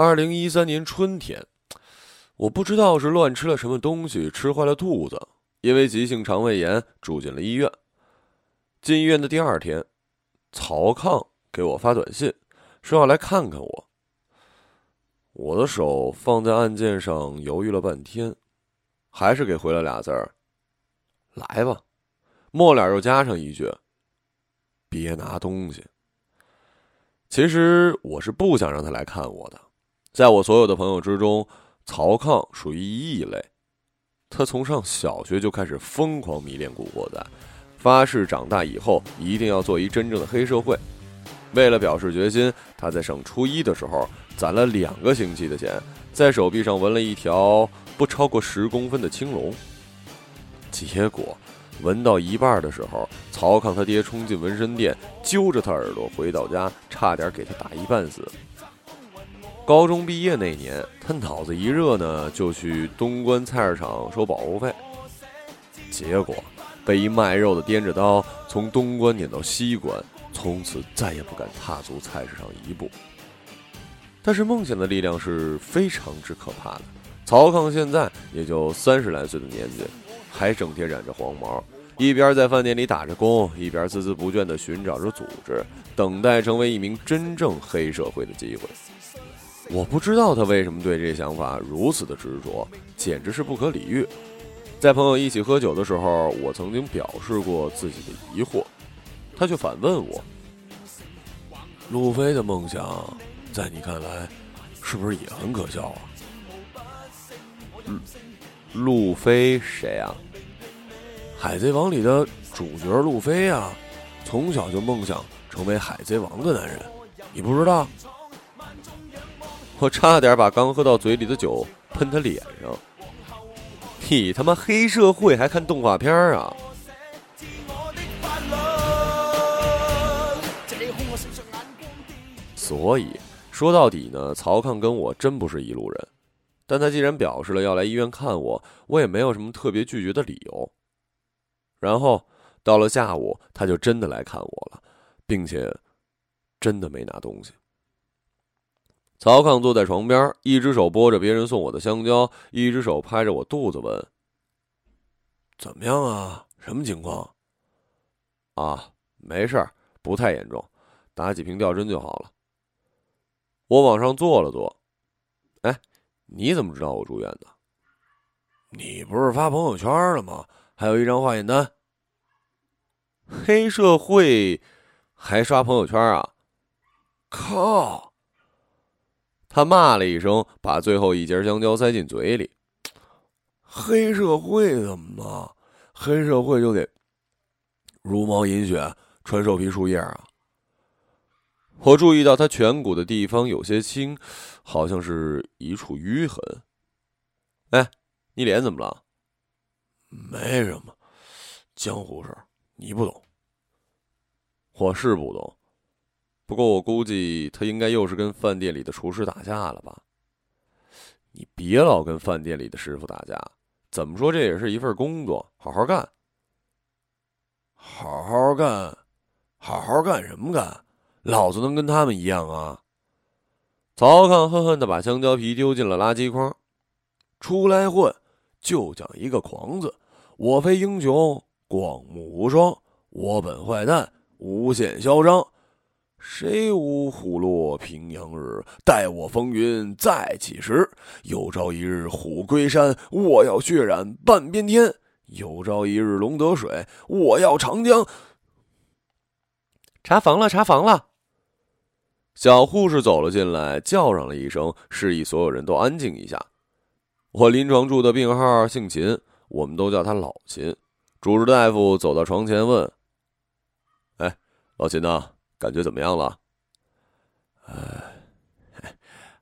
二零一三年春天，我不知道是乱吃了什么东西，吃坏了肚子，因为急性肠胃炎住进了医院。进医院的第二天，曹康给我发短信，说要来看看我。我的手放在按键上，犹豫了半天，还是给回了俩字儿：“来吧。”末了又加上一句：“别拿东西。”其实我是不想让他来看我的。在我所有的朋友之中，曹康属于异类。他从上小学就开始疯狂迷恋《古惑仔》，发誓长大以后一定要做一真正的黑社会。为了表示决心，他在上初一的时候攒了两个星期的钱，在手臂上纹了一条不超过十公分的青龙。结果。纹到一半的时候，曹康他爹冲进纹身店，揪着他耳朵，回到家差点给他打一半死。高中毕业那年，他脑子一热呢，就去东关菜市场收保护费，结果被一卖肉的掂着刀从东关撵到西关，从此再也不敢踏足菜市场一步。但是梦想的力量是非常之可怕的。曹康现在也就三十来岁的年纪。还整天染着黄毛，一边在饭店里打着工，一边孜孜不倦地寻找着组织，等待成为一名真正黑社会的机会。我不知道他为什么对这想法如此的执着，简直是不可理喻。在朋友一起喝酒的时候，我曾经表示过自己的疑惑，他却反问我：“路飞的梦想，在你看来，是不是也很可笑啊？”嗯。路飞谁啊？海贼王里的主角路飞啊，从小就梦想成为海贼王的男人，你不知道？我差点把刚喝到嘴里的酒喷他脸上。你他妈黑社会还看动画片啊？所以说到底呢，曹康跟我真不是一路人。但他既然表示了要来医院看我，我也没有什么特别拒绝的理由。然后到了下午，他就真的来看我了，并且真的没拿东西。曹康坐在床边，一只手拨着别人送我的香蕉，一只手拍着我肚子问：“怎么样啊？什么情况？”“啊，没事儿，不太严重，打几瓶吊针就好了。”我往上坐了坐，哎。你怎么知道我住院的？你不是发朋友圈了吗？还有一张化验单。黑社会还刷朋友圈啊？靠！他骂了一声，把最后一节香蕉塞进嘴里。黑社会怎么了？黑社会就得茹毛饮血，穿兽皮树叶啊？我注意到他颧骨的地方有些青，好像是一处淤痕。哎，你脸怎么了？没什么，江湖事你不懂。我是不懂，不过我估计他应该又是跟饭店里的厨师打架了吧？你别老跟饭店里的师傅打架，怎么说这也是一份工作，好好干。好好干，好好干什么干？老子能跟他们一样啊！曹康恨恨的把香蕉皮丢进了垃圾筐。出来混，就讲一个“狂”字。我非英雄，广目无双；我本坏蛋，无限嚣张。谁无虎落平阳日？待我风云再起时。有朝一日虎归山，我要血染半边天。有朝一日龙得水，我要长江。查房了，查房了。小护士走了进来，叫嚷了一声，示意所有人都安静一下。我临床住的病号姓秦，我们都叫他老秦。主治大夫走到床前问：“哎，老秦呐，感觉怎么样了？”“呃，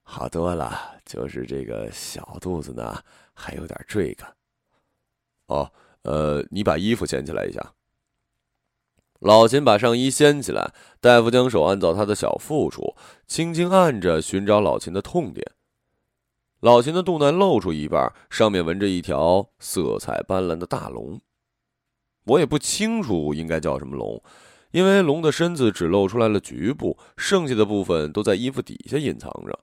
好多了，就是这个小肚子呢，还有点坠感。”“哦，呃，你把衣服掀起来一下。”老秦把上衣掀起来，大夫将手按到他的小腹处，轻轻按着，寻找老秦的痛点。老秦的肚腩露出一半，上面纹着一条色彩斑斓的大龙。我也不清楚应该叫什么龙，因为龙的身子只露出来了局部，剩下的部分都在衣服底下隐藏着。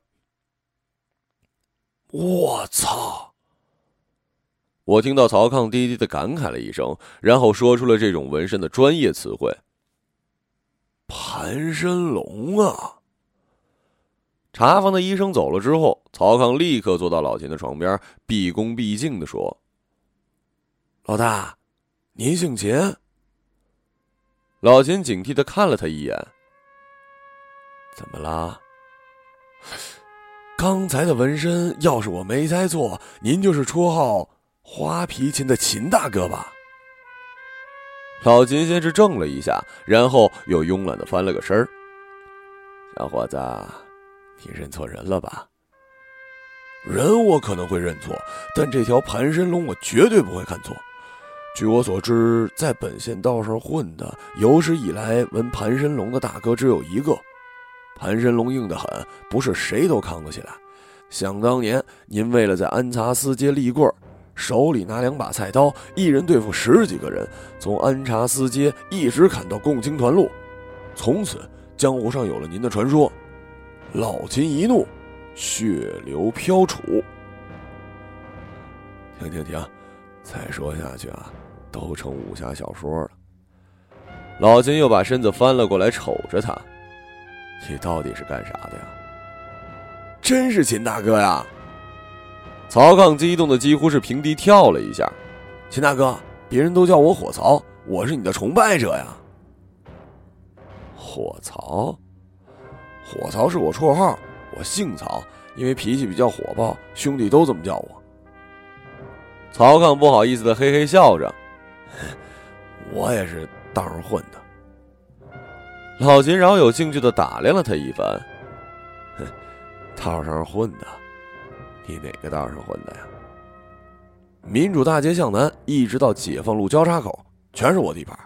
我操！我听到曹康低低的感慨了一声，然后说出了这种纹身的专业词汇：“盘身龙啊！”查房的医生走了之后，曹康立刻坐到老秦的床边，毕恭毕敬的说：“老大，您姓秦？”老秦警惕的看了他一眼：“怎么啦？刚才的纹身，要是我没猜错，您就是绰号……”花皮琴的秦大哥吧？老秦先是怔了一下，然后又慵懒的翻了个身儿。小伙子，你认错人了吧？人我可能会认错，但这条盘身龙我绝对不会看错。据我所知，在本县道上混的，有史以来纹盘身龙的大哥只有一个。盘身龙硬得很，不是谁都扛得起来。想当年，您为了在安察司街立棍儿。手里拿两把菜刀，一人对付十几个人，从安察司街一直砍到共青团路，从此江湖上有了您的传说。老秦一怒，血流飘杵。停停停，再说下去啊，都成武侠小说了。老秦又把身子翻了过来，瞅着他：“你到底是干啥的呀？”真是秦大哥呀！曹康激动的几乎是平地跳了一下，秦大哥，别人都叫我火曹，我是你的崇拜者呀。火曹，火曹是我绰号，我姓曹，因为脾气比较火爆，兄弟都这么叫我。曹康不好意思的嘿嘿笑着，我也是道上混的。老秦饶有兴趣的打量了他一番，道上混的。你哪个道上混的呀？民主大街向南，一直到解放路交叉口，全是我地盘。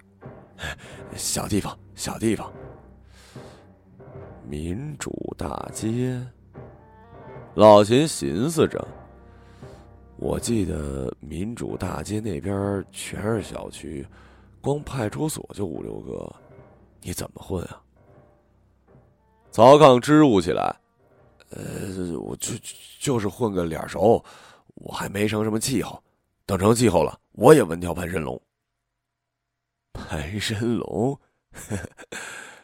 小地方，小地方。民主大街，老秦寻思着。我记得民主大街那边全是小区，光派出所就五六个，你怎么混啊？曹刚支吾起来。呃，我就就是混个脸熟，我还没成什么气候，等成气候了，我也纹条盘身龙。盘身龙，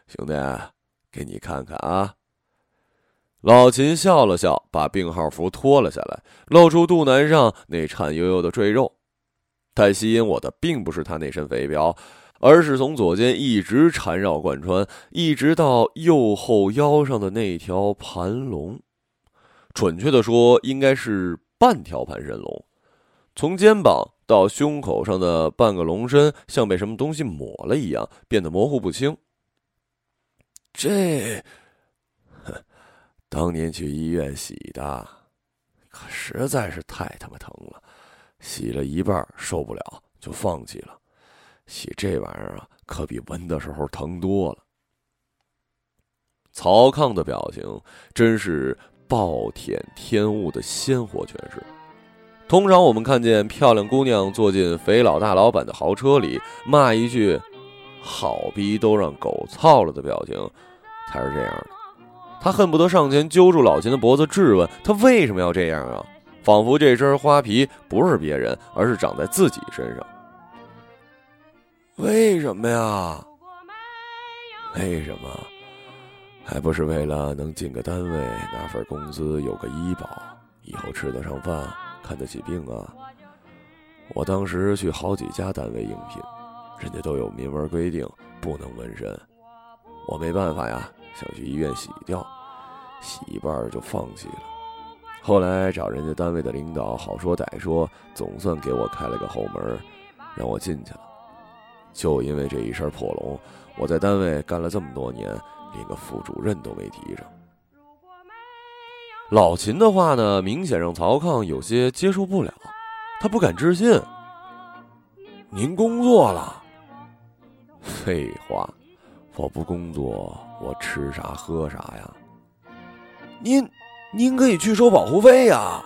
兄弟，给你看看啊！老秦笑了笑，把病号服脱了下来，露出肚腩上那颤悠悠的赘肉。但吸引我的并不是他那身肥膘。而是从左肩一直缠绕贯穿，一直到右后腰上的那条盘龙，准确的说，应该是半条盘身龙。从肩膀到胸口上的半个龙身，像被什么东西抹了一样，变得模糊不清。这，当年去医院洗的，可实在是太他妈疼了，洗了一半受不了，就放弃了。洗这玩意儿啊，可比纹的时候疼多了。曹康的表情真是暴殄天物的鲜活诠释。通常我们看见漂亮姑娘坐进肥老大老板的豪车里，骂一句“好逼都让狗操了”的表情，才是这样的。他恨不得上前揪住老秦的脖子质问他为什么要这样啊，仿佛这身花皮不是别人，而是长在自己身上。为什么呀？为什么？还不是为了能进个单位，拿份工资，有个医保，以后吃得上饭，看得起病啊！我当时去好几家单位应聘，人家都有明文规定不能纹身，我没办法呀，想去医院洗掉，洗一半就放弃了。后来找人家单位的领导好说歹说，总算给我开了个后门，让我进去了。就因为这一身破龙，我在单位干了这么多年，连个副主任都没提上。老秦的话呢，明显让曹康有些接受不了，他不敢置信。您工作了？废话，我不工作，我吃啥喝啥呀？您，您可以去收保护费呀。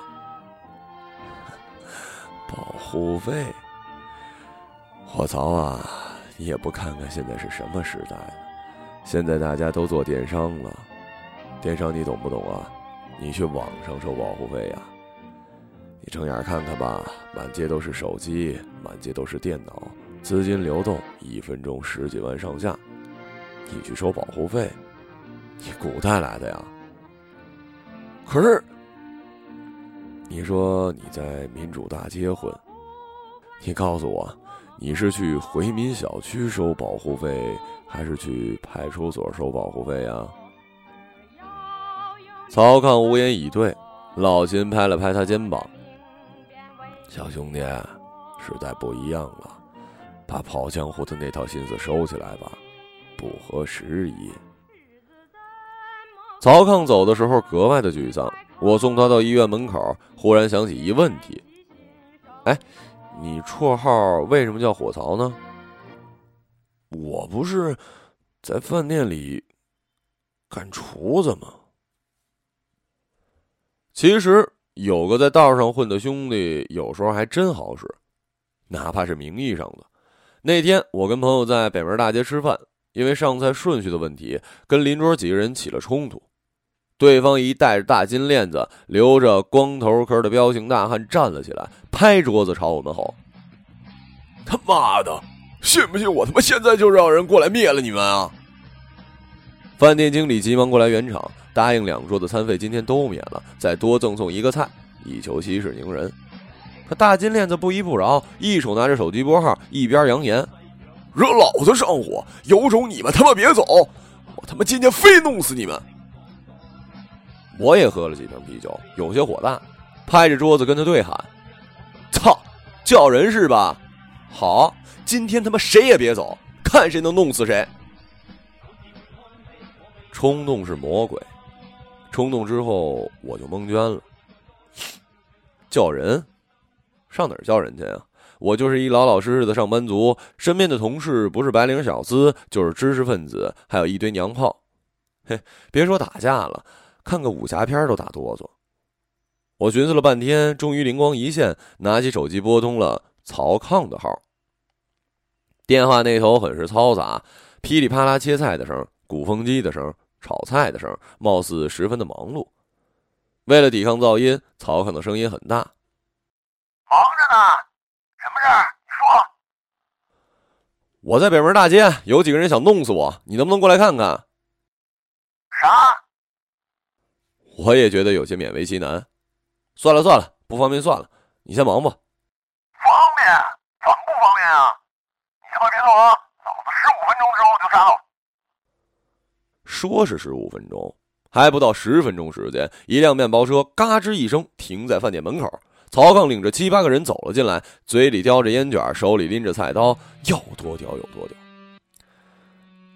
保护费。我操啊！你也不看看现在是什么时代了？现在大家都做电商了，电商你懂不懂啊？你去网上收保护费呀？你睁眼看看吧，满街都是手机，满街都是电脑，资金流动一分钟十几万上下。你去收保护费，你古代来的呀？可是，你说你在民主大街混，你告诉我，你是去回民小区收保护费，还是去派出所收保护费呀？曹康无言以对，老秦拍了拍他肩膀。小兄弟，时代不一样了，把跑江湖的那套心思收起来吧，不合时宜。曹康走的时候格外的沮丧。我送他到医院门口，忽然想起一问题：哎，你绰号为什么叫火曹呢？我不是在饭店里干厨子吗？其实。有个在道上混的兄弟，有时候还真好使，哪怕是名义上的。那天我跟朋友在北门大街吃饭，因为上菜顺序的问题，跟邻桌几个人起了冲突。对方一戴着大金链子、留着光头壳的彪形大汉站了起来，拍桌子朝我们吼：“他妈的，信不信我他妈现在就让人过来灭了你们啊！”饭店经理急忙过来圆场。答应两桌的餐费今天都免了，再多赠送一个菜，以求息事宁人。可大金链子不依不饶，一手拿着手机拨号，一边扬言：“惹老子上火，有种你们他妈别走，我他妈今天非弄死你们！”我也喝了几瓶啤酒，有些火大，拍着桌子跟他对喊：“操，叫人是吧？好，今天他妈谁也别走，看谁能弄死谁！”冲动是魔鬼。冲动之后，我就蒙圈了。叫人，上哪儿叫人去啊？我就是一老老实实的上班族，身边的同事不是白领小资，就是知识分子，还有一堆娘炮。嘿，别说打架了，看个武侠片都打哆嗦。我寻思了半天，终于灵光一现，拿起手机拨通了曹抗的号。电话那头很是嘈杂，噼里啪啦切菜的声，鼓风机的声。炒菜的声貌似十分的忙碌。为了抵抗噪音，曹康的声音很大：“忙着呢，什么事儿？你说。”“我在北门大街，有几个人想弄死我，你能不能过来看看？”“啥？”我也觉得有些勉为其难。算了算了，不方便算了，你先忙吧。方便？怎么不方便啊？你他妈别走啊！老子十五分钟之后就杀了。说是十五分钟，还不到十分钟时间，一辆面包车嘎吱一声停在饭店门口。曹刚领着七八个人走了进来，嘴里叼着烟卷，手里拎着菜刀，要多屌有多屌。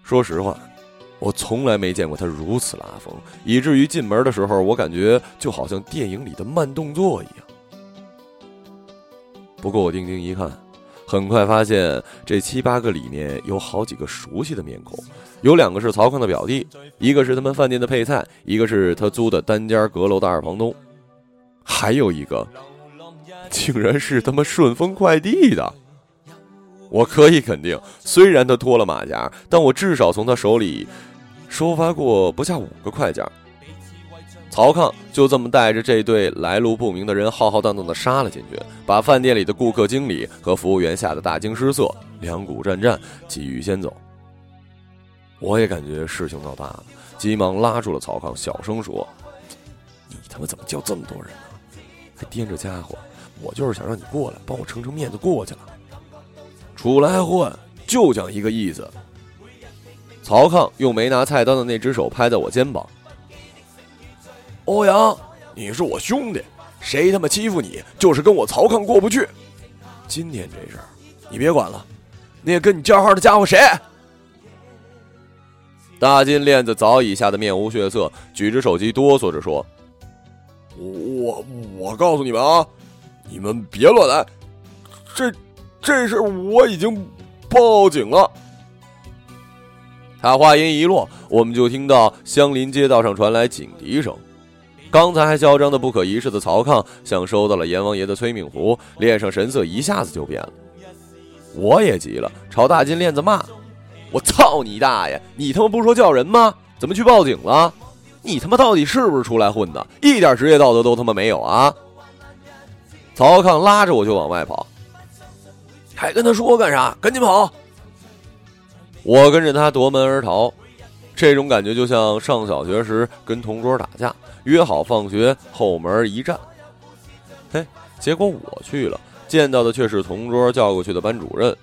说实话，我从来没见过他如此拉风，以至于进门的时候，我感觉就好像电影里的慢动作一样。不过我定睛一看。很快发现，这七八个里面有好几个熟悉的面孔，有两个是曹康的表弟，一个是他们饭店的配菜，一个是他租的单间阁楼的二房东，还有一个，竟然是他妈顺丰快递的。我可以肯定，虽然他脱了马甲，但我至少从他手里收发过不下五个快件。曹康就这么带着这对来路不明的人浩浩荡荡的杀了进去，把饭店里的顾客、经理和服务员吓得大惊失色，两股战战，急于先走。我也感觉事情闹大了，急忙拉住了曹康，小声说：“你他妈怎么叫这么多人呢？还掂着家伙！我就是想让你过来，帮我撑撑面子过去了。出来混就讲一个意思。”曹康用没拿菜刀的那只手拍在我肩膀。欧阳，你是我兄弟，谁他妈欺负你，就是跟我曹康过不去。今天这事儿，你别管了。那个跟你叫号的家伙谁？大金链子早已吓得面无血色，举着手机哆嗦着说：“我我告诉你们啊，你们别乱来。这这事我已经报警了。”他话音一落，我们就听到相邻街道上传来警笛声。刚才还嚣张的不可一世的曹抗，像收到了阎王爷的催命符，脸上神色一下子就变了。我也急了，朝大金链子骂：“我操你大爷！你他妈不说叫人吗？怎么去报警了？你他妈到底是不是出来混的？一点职业道德都他妈没有啊！”曹康拉着我就往外跑，还跟他说干啥？赶紧跑！我跟着他夺门而逃，这种感觉就像上小学时跟同桌打架，约好放学后门一站。嘿，结果我去了，见到的却是同桌叫过去的班主任，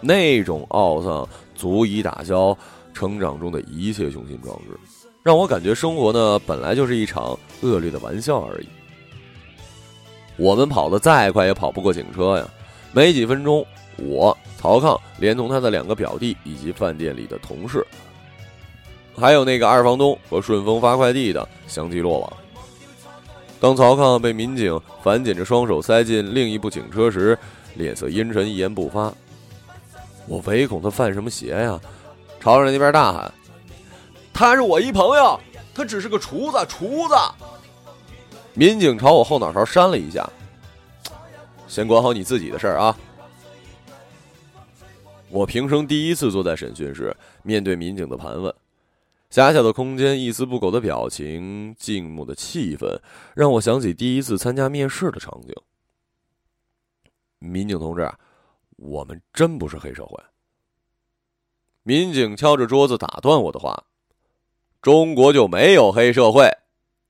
那种懊丧足以打消成长中的一切雄心壮志，让我感觉生活呢本来就是一场恶劣的玩笑而已。我们跑得再快也跑不过警车呀，没几分钟，我。曹康连同他的两个表弟以及饭店里的同事，还有那个二房东和顺丰发快递的相继落网。当曹康被民警反剪着双手塞进另一部警车时，脸色阴沉，一言不发。我唯恐他犯什么邪呀，朝着那边大喊：“他是我一朋友，他只是个厨子，厨子。”民警朝我后脑勺扇了一下：“先管好你自己的事儿啊。”我平生第一次坐在审讯室，面对民警的盘问，狭小的空间，一丝不苟的表情，静穆的气氛，让我想起第一次参加面试的场景。民警同志，我们真不是黑社会。民警敲着桌子打断我的话：“中国就没有黑社会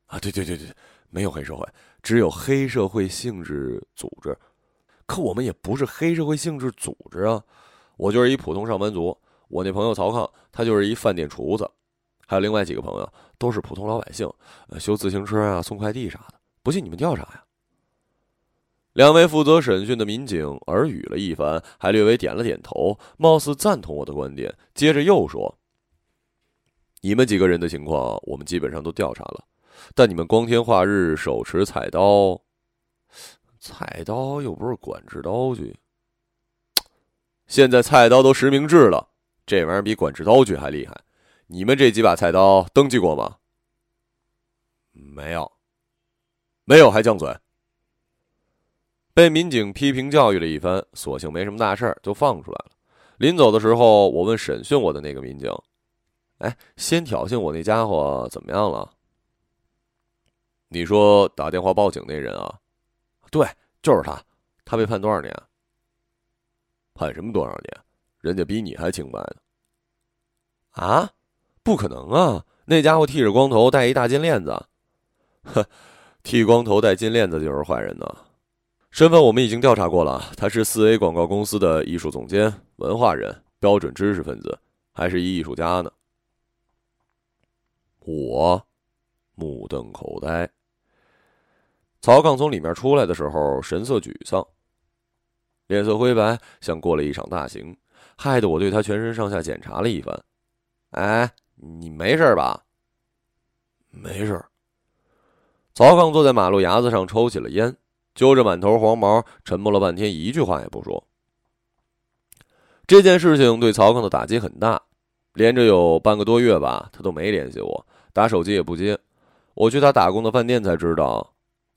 啊？对对对对，没有黑社会，只有黑社会性质组织。可我们也不是黑社会性质组织啊。”我就是一普通上班族，我那朋友曹康，他就是一饭店厨子，还有另外几个朋友都是普通老百姓，修自行车啊，送快递啥的。不信你们调查呀。两位负责审讯的民警耳语了一番，还略微点了点头，貌似赞同我的观点。接着又说：“你们几个人的情况，我们基本上都调查了，但你们光天化日手持菜刀，菜刀又不是管制刀具。”现在菜刀都实名制了，这玩意儿比管制刀具还厉害。你们这几把菜刀登记过吗？没有，没有还犟嘴。被民警批评教育了一番，索性没什么大事儿，就放出来了。临走的时候，我问审讯我的那个民警：“哎，先挑衅我那家伙怎么样了？”你说打电话报警那人啊？对，就是他。他被判多少年？判什么多少年？人家比你还清白呢！啊，不可能啊！那家伙剃着光头，戴一大金链子，呵，剃光头戴金链子就是坏人呢。身份我们已经调查过了，他是四 A 广告公司的艺术总监，文化人，标准知识分子，还是一艺术家呢。我目瞪口呆。曹刚从里面出来的时候，神色沮丧。脸色灰白，像过了一场大刑，害得我对他全身上下检查了一番。哎，你没事吧？没事。曹刚坐在马路牙子上抽起了烟，揪着满头黄毛，沉默了半天，一句话也不说。这件事情对曹刚的打击很大，连着有半个多月吧，他都没联系我，打手机也不接。我去他打工的饭店才知道，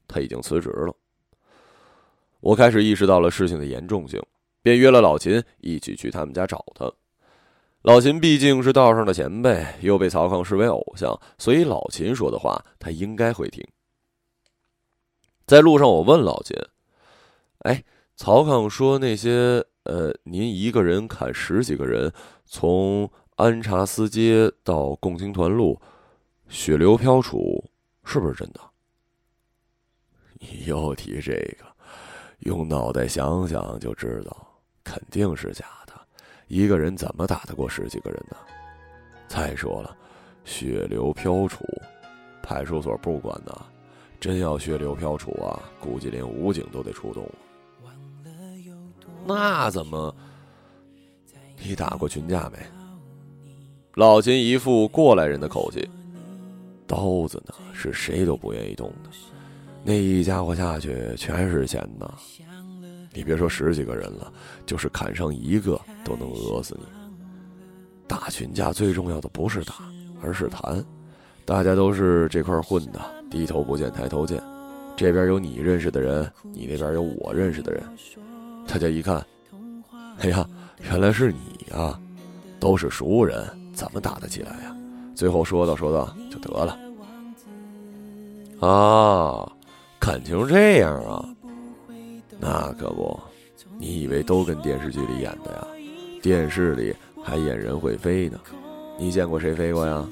他已经辞职了。我开始意识到了事情的严重性，便约了老秦一起去他们家找他。老秦毕竟是道上的前辈，又被曹康视为偶像，所以老秦说的话他应该会听。在路上，我问老秦：“哎，曹康说那些……呃，您一个人砍十几个人，从安察司街到共青团路，血流飘杵，是不是真的？”你又提这个。用脑袋想想就知道，肯定是假的。一个人怎么打得过十几个人呢？再说了，血流飘杵，派出所不管呢。真要血流飘杵啊，估计连武警都得出动。那怎么？你打过群架没？老秦一副过来人的口气。刀子呢，是谁都不愿意动的。那一家伙下去全是钱呐！你别说十几个人了，就是砍上一个都能讹死你。打群架最重要的不是打，而是谈。大家都是这块混的，低头不见抬头见。这边有你认识的人，你那边有我认识的人。大家一看，哎呀，原来是你啊！都是熟人，怎么打得起来呀？最后说道说道就得了。啊。感情这样啊，那可不，你以为都跟电视剧里演的呀？电视里还演人会飞呢，你见过谁飞过呀？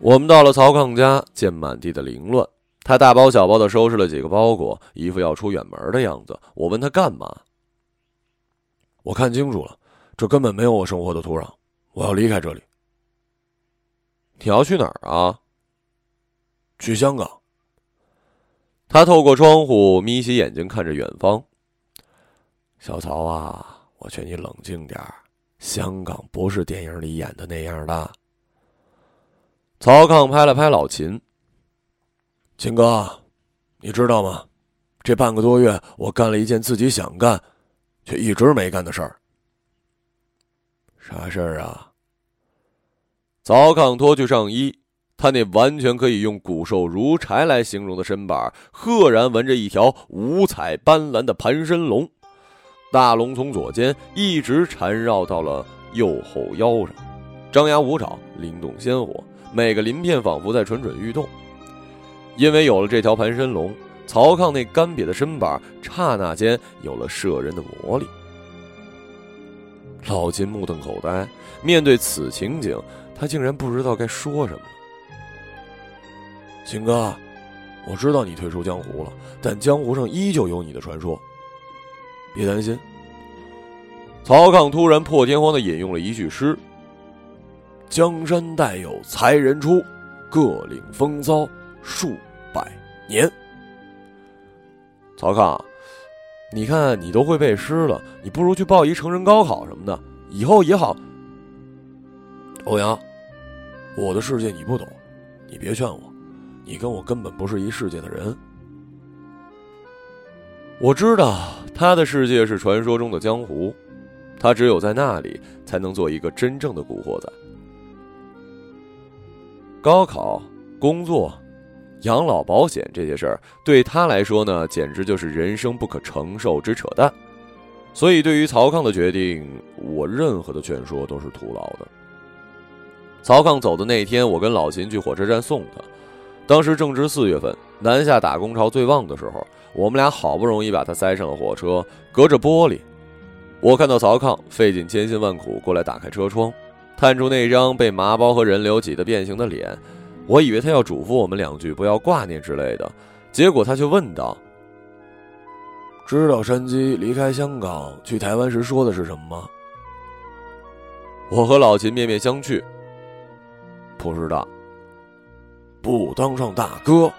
我们到了曹康家，见满地的凌乱，他大包小包的收拾了几个包裹，一副要出远门的样子。我问他干嘛？我看清楚了，这根本没有我生活的土壤，我要离开这里。你要去哪儿啊？去香港。他透过窗户眯起眼睛看着远方。小曹啊，我劝你冷静点香港不是电影里演的那样的。曹康拍了拍老秦：“秦哥，你知道吗？这半个多月，我干了一件自己想干，却一直没干的事儿。啥事儿啊？”曹康脱去上衣，他那完全可以用骨瘦如柴来形容的身板，赫然纹着一条五彩斑斓的盘身龙。大龙从左肩一直缠绕到了右后腰上，张牙舞爪，灵动鲜活。每个鳞片仿佛在蠢蠢欲动，因为有了这条盘身龙，曹抗那干瘪的身板刹那间有了摄人的魔力。老金目瞪口呆，面对此情景，他竟然不知道该说什么了。秦哥，我知道你退出江湖了，但江湖上依旧有你的传说，别担心。曹抗突然破天荒的引用了一句诗。江山代有才人出，各领风骚数百年。曹康，你看你都会背诗了，你不如去报一成人高考什么的，以后也好。欧阳，我的世界你不懂，你别劝我，你跟我根本不是一世界的人。我知道他的世界是传说中的江湖，他只有在那里才能做一个真正的古惑仔。高考、工作、养老保险这些事儿，对他来说呢，简直就是人生不可承受之扯淡。所以，对于曹康的决定，我任何的劝说都是徒劳的。曹康走的那天，我跟老秦去火车站送他。当时正值四月份，南下打工潮最旺的时候，我们俩好不容易把他塞上了火车。隔着玻璃，我看到曹康费尽千辛万苦过来打开车窗。探出那张被麻包和人流挤得变形的脸，我以为他要嘱咐我们两句不要挂念之类的，结果他却问道：“知道山鸡离开香港去台湾时说的是什么吗？”我和老秦面面相觑，不知道。不当上大哥，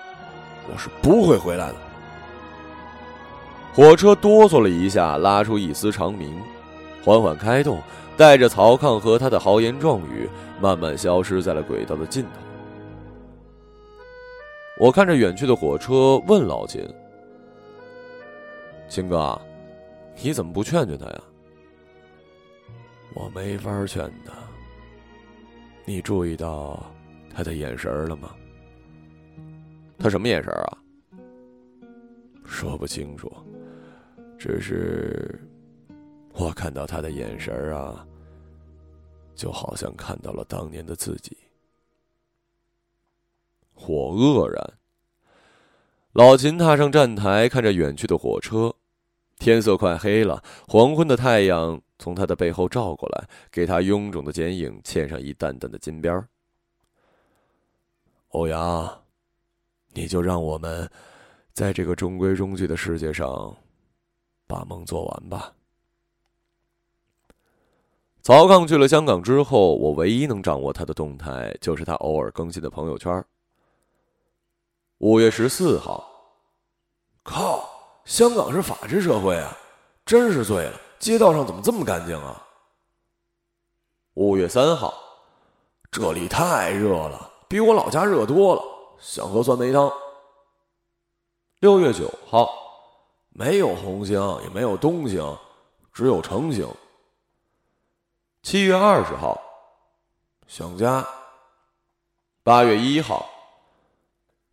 我是不会回来的。火车哆嗦了一下，拉出一丝长鸣，缓缓开动。带着曹抗和他的豪言壮语，慢慢消失在了轨道的尽头。我看着远去的火车，问老秦：“秦哥，你怎么不劝劝他呀？”我没法劝他。你注意到他的眼神了吗？他什么眼神啊？说不清楚，只是。我看到他的眼神啊，就好像看到了当年的自己。火愕然。老秦踏上站台，看着远去的火车，天色快黑了，黄昏的太阳从他的背后照过来，给他臃肿的剪影嵌上一淡淡的金边欧阳，你就让我们在这个中规中矩的世界上把梦做完吧。曹抗去了香港之后，我唯一能掌握他的动态，就是他偶尔更新的朋友圈。五月十四号，靠，香港是法治社会啊，真是醉了，街道上怎么这么干净啊？五月三号，这里太热了，比我老家热多了，想喝酸梅汤。六月九号，没有红星，也没有东星，只有橙星。七月二十号，想家。八月一号，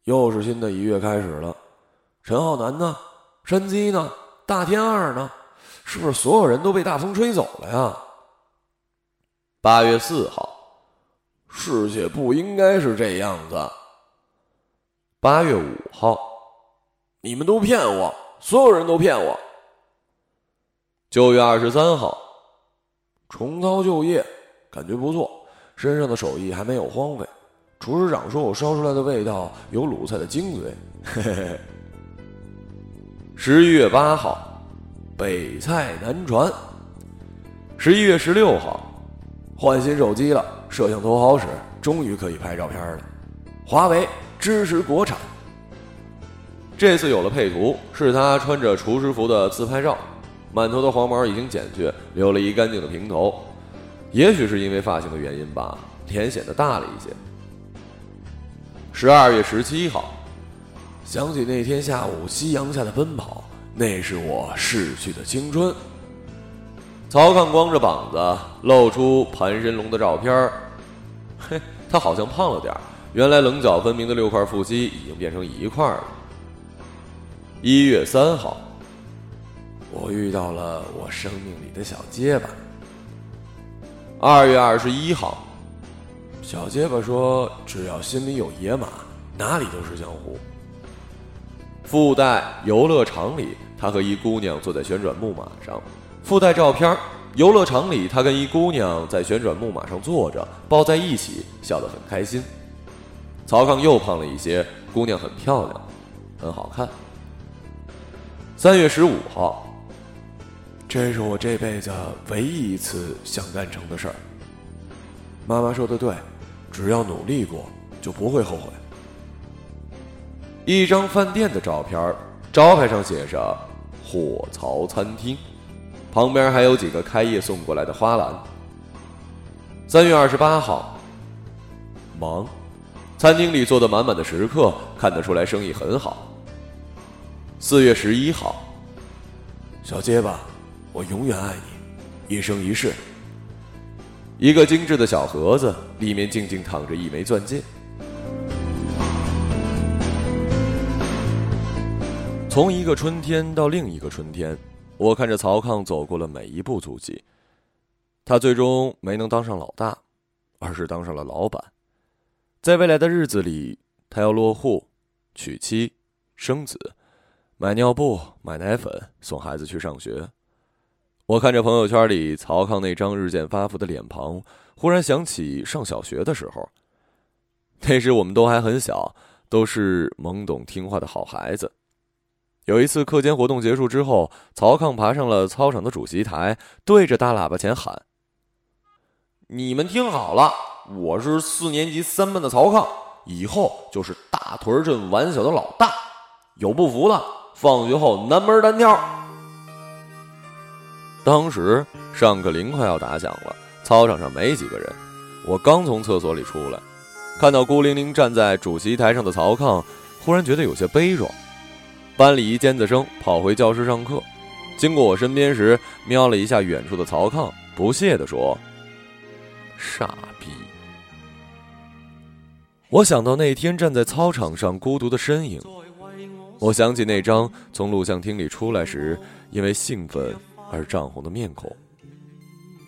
又是新的一月开始了。陈浩南呢？山鸡呢？大天二呢？是不是所有人都被大风吹走了呀？八月四号，世界不应该是这样子。八月五号，你们都骗我，所有人都骗我。九月二十三号，重操旧业，感觉不错，身上的手艺还没有荒废。厨师长说我烧出来的味道有鲁菜的精髓。嘿嘿嘿。十一月八号，北菜南传。十一月十六号，换新手机了，摄像头好使，终于可以拍照片了。华为。支持国产。这次有了配图，是他穿着厨师服的自拍照，满头的黄毛已经剪去，留了一干净的平头。也许是因为发型的原因吧，脸显得大了一些。十二月十七号，想起那天下午夕阳下的奔跑，那是我逝去的青春。曹抗光着膀子，露出盘神龙的照片嘿，他好像胖了点儿。原来棱角分明的六块腹肌已经变成一块了。一月三号，我遇到了我生命里的小结巴。二月二十一号，小结巴说：“只要心里有野马，哪里都是江湖。”附带游乐场里，他和一姑娘坐在旋转木马上。附带照片：游乐场里，他跟一姑娘在旋转木马上坐着，抱在一起，笑得很开心。曹康又胖了一些，姑娘很漂亮，很好看。三月十五号，这是我这辈子唯一一次想干成的事儿。妈妈说的对，只要努力过，就不会后悔。一张饭店的照片，招牌上写着“火槽餐厅”，旁边还有几个开业送过来的花篮。三月二十八号，忙。餐厅里坐的满满的食客，看得出来生意很好。四月十一号，小结巴，我永远爱你，一生一世。一个精致的小盒子，里面静静躺着一枚钻戒。从一个春天到另一个春天，我看着曹抗走过了每一步足迹。他最终没能当上老大，而是当上了老板。在未来的日子里，他要落户、娶妻、生子、买尿布、买奶粉、送孩子去上学。我看着朋友圈里曹康那张日渐发福的脸庞，忽然想起上小学的时候。那时我们都还很小，都是懵懂听话的好孩子。有一次课间活动结束之后，曹康爬上了操场的主席台，对着大喇叭前喊：“你们听好了！”我是四年级三班的曹康，以后就是大屯镇玩小的老大。有不服的，放学后南门单挑。当时上课铃快要打响了，操场上没几个人。我刚从厕所里出来，看到孤零零站在主席台上的曹抗，忽然觉得有些悲壮。班里一尖子生跑回教室上课，经过我身边时，瞄了一下远处的曹抗，不屑地说：“傻逼。”我想到那天站在操场上孤独的身影，我想起那张从录像厅里出来时因为兴奋而涨红的面孔，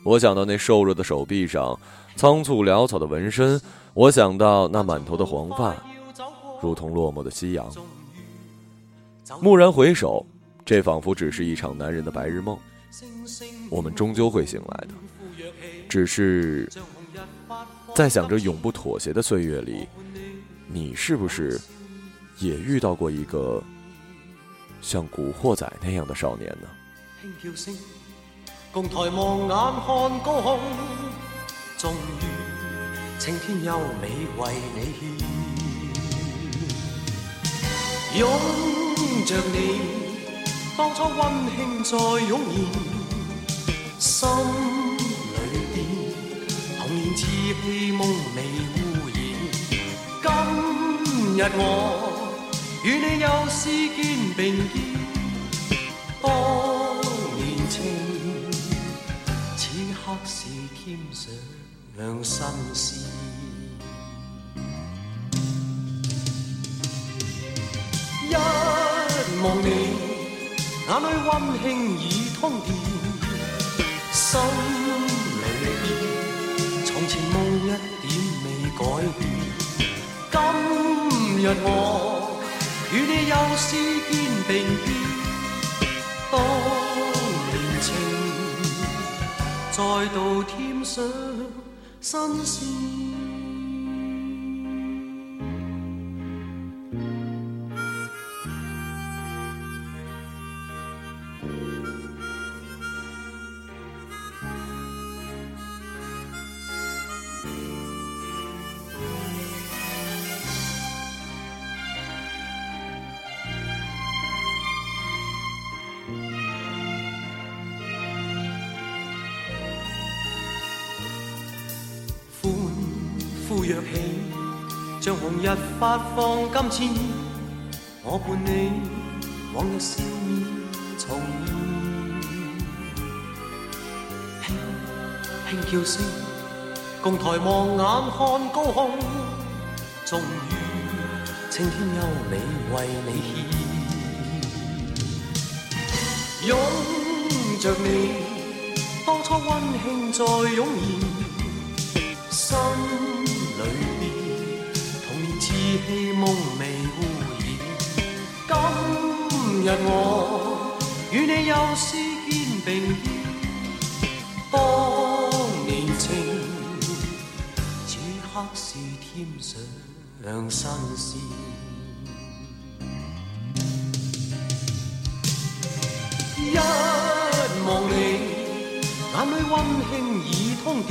我想到那瘦弱的手臂上仓促潦草的纹身，我想到那满头的黄发，如同落寞的夕阳。蓦然回首，这仿佛只是一场男人的白日梦，我们终究会醒来的，只是。在想着永不妥协的岁月里，你是不是也遇到过一个像古惑仔那样的少年呢？共抬望眼看高空，终于青天优美为你献，拥着你，当初温馨再涌现，心。似戏梦未污染，今日我与你又视肩并肩，刻是添上新鲜。一望你，眼里温馨已通电，心里边。从前梦一点未改变。今日我与你又是肩并肩，再度添上新鲜。若起，像紅日發放金箭，我伴你往日笑面重現，輕輕叫聲，共抬望眼看高空，終於青天優美為你獻，擁着你，當初溫馨再湧現。心裏邊童年稚氣夢未污染。今日我與你又是肩并肩，當年情，此刻是添上新鮮。一望你，眼裏溫馨已通電。